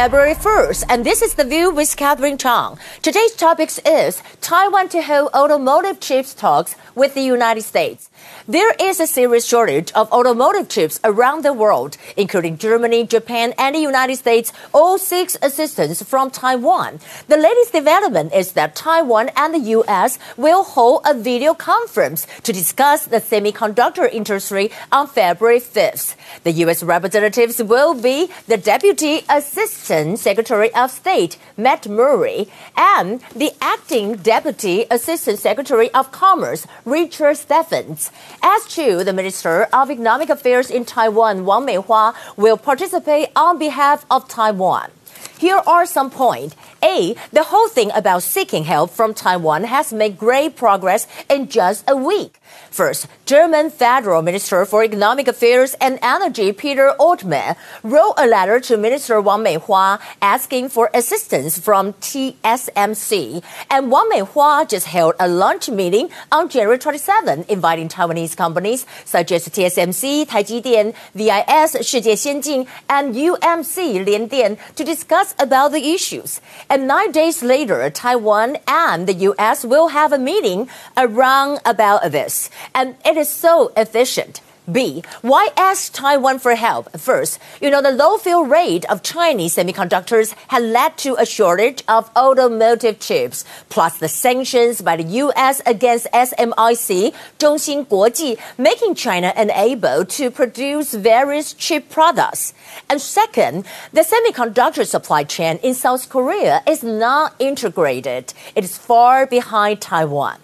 February 1st, and this is The View with Catherine Chang. Today's topic is Taiwan to hold automotive chips talks with the United States. There is a serious shortage of automotive chips around the world, including Germany, Japan, and the United States, all seek assistance from Taiwan. The latest development is that Taiwan and the U.S. will hold a video conference to discuss the semiconductor industry on February 5th. The U.S. representatives will be the Deputy Assistant Secretary of State, Matt Murray, and the Acting Deputy Assistant Secretary of Commerce, Richard Stephens. As to the Minister of Economic Affairs in Taiwan, Wang Meihua, will participate on behalf of Taiwan. Here are some points. A, the whole thing about seeking help from Taiwan has made great progress in just a week. First, German Federal Minister for Economic Affairs and Energy Peter Altmaier wrote a letter to Minister Wang Meihua asking for assistance from TSMC. And Wang Meihua just held a lunch meeting on January 27, inviting Taiwanese companies such as TSMC, Taijidian, VIS, Shijie Xianjin, and UMC Liandian to discuss about the issues. And nine days later, Taiwan and the U.S. will have a meeting around about this. And it is so efficient. B. Why ask Taiwan for help? First, you know, the low fill rate of Chinese semiconductors had led to a shortage of automotive chips, plus the sanctions by the U.S. against SMIC, Zhongxin Guoji, making China unable to produce various chip products. And second, the semiconductor supply chain in South Korea is not integrated. It is far behind Taiwan.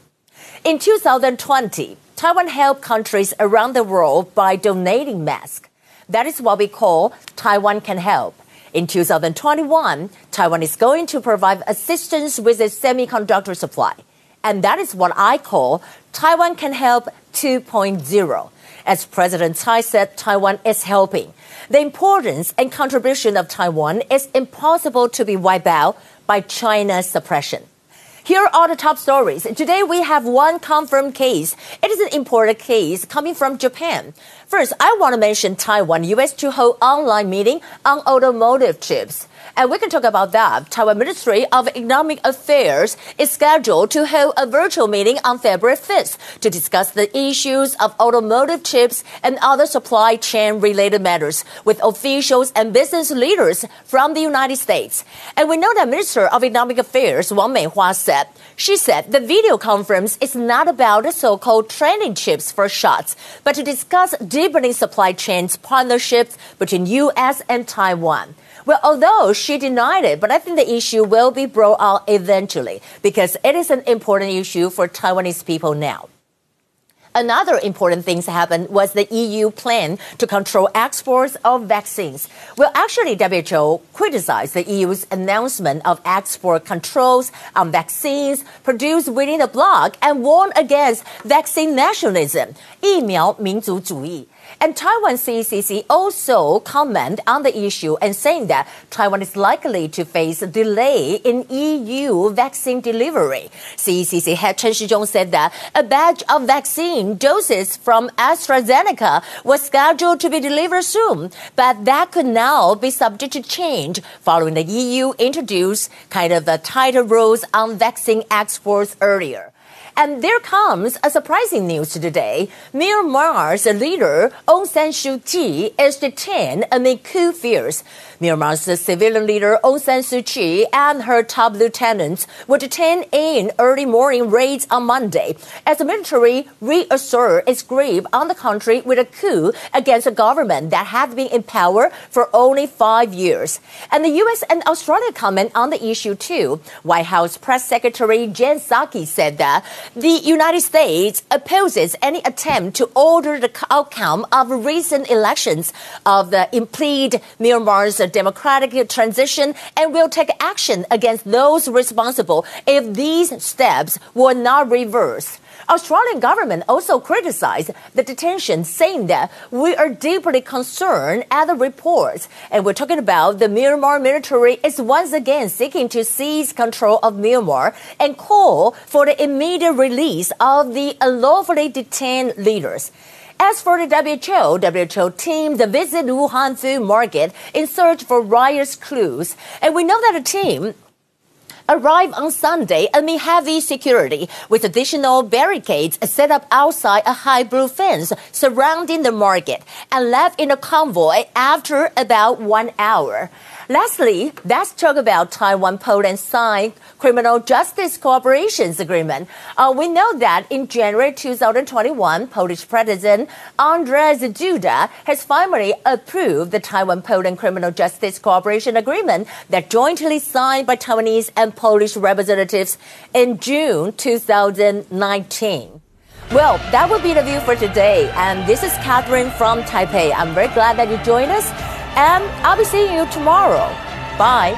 In 2020, Taiwan helped countries around the world by donating masks. That is what we call Taiwan Can Help. In 2021, Taiwan is going to provide assistance with a semiconductor supply. And that is what I call Taiwan Can Help 2.0. As President Tsai said, Taiwan is helping. The importance and contribution of Taiwan is impossible to be wiped out by China's suppression. Here are the top stories. Today we have one confirmed case. It is an imported case coming from Japan. First, I want to mention Taiwan US to hold online meeting on automotive chips. And we can talk about that. Taiwan Ministry of Economic Affairs is scheduled to hold a virtual meeting on February 5th to discuss the issues of automotive chips and other supply chain related matters with officials and business leaders from the United States. And we know that Minister of Economic Affairs Wang Meihua said, she said the video conference is not about the so-called training chips for shots, but to discuss deepening supply chains partnerships between U.S. and Taiwan. Well, although she denied it, but I think the issue will be brought out eventually because it is an important issue for Taiwanese people now. Another important thing that happened was the EU plan to control exports of vaccines. Well, actually, WHO criticized the EU's announcement of export controls on vaccines produced within the bloc and warned against vaccine nationalism, 疫苗民族主义. And Taiwan CCC also comment on the issue and saying that Taiwan is likely to face a delay in EU vaccine delivery. CCC head Chen Shizhong said that a batch of vaccine doses from AstraZeneca was scheduled to be delivered soon, but that could now be subject to change following the EU introduced kind of the tighter rules on vaccine exports earlier. And there comes a surprising news today. Myanmar's leader, Aung San Suu Kyi, is detained amid coup fears. Myanmar's civilian leader Aung San Suu Kyi and her top lieutenants were detained in early morning raids on Monday as the military reassert its grip on the country with a coup against a government that had been in power for only five years. And the U.S. and Australia comment on the issue too. White House Press Secretary Jen Psaki said that the United States opposes any attempt to alter the outcome of recent elections of the impede Myanmar's democratic transition and will take action against those responsible if these steps were not reversed. Australian government also criticized the detention, saying that we are deeply concerned at the reports. And we're talking about the Myanmar military is once again seeking to seize control of Myanmar and call for the immediate release of the unlawfully detained leaders. As for the WHO, WHO team the visit Wuhan food market in search for riot's clues. And we know that the team arrived on Sunday amid heavy security with additional barricades set up outside a high blue fence surrounding the market and left in a convoy after about one hour. Lastly, let's talk about Taiwan Poland signed criminal justice cooperation agreement. Uh, we know that in January 2021, Polish President Andrzej Duda has finally approved the Taiwan Poland criminal justice cooperation agreement that jointly signed by Taiwanese and Polish representatives in June 2019. Well, that will be the view for today. And this is Catherine from Taipei. I'm very glad that you joined us and I'll be seeing you tomorrow. Bye.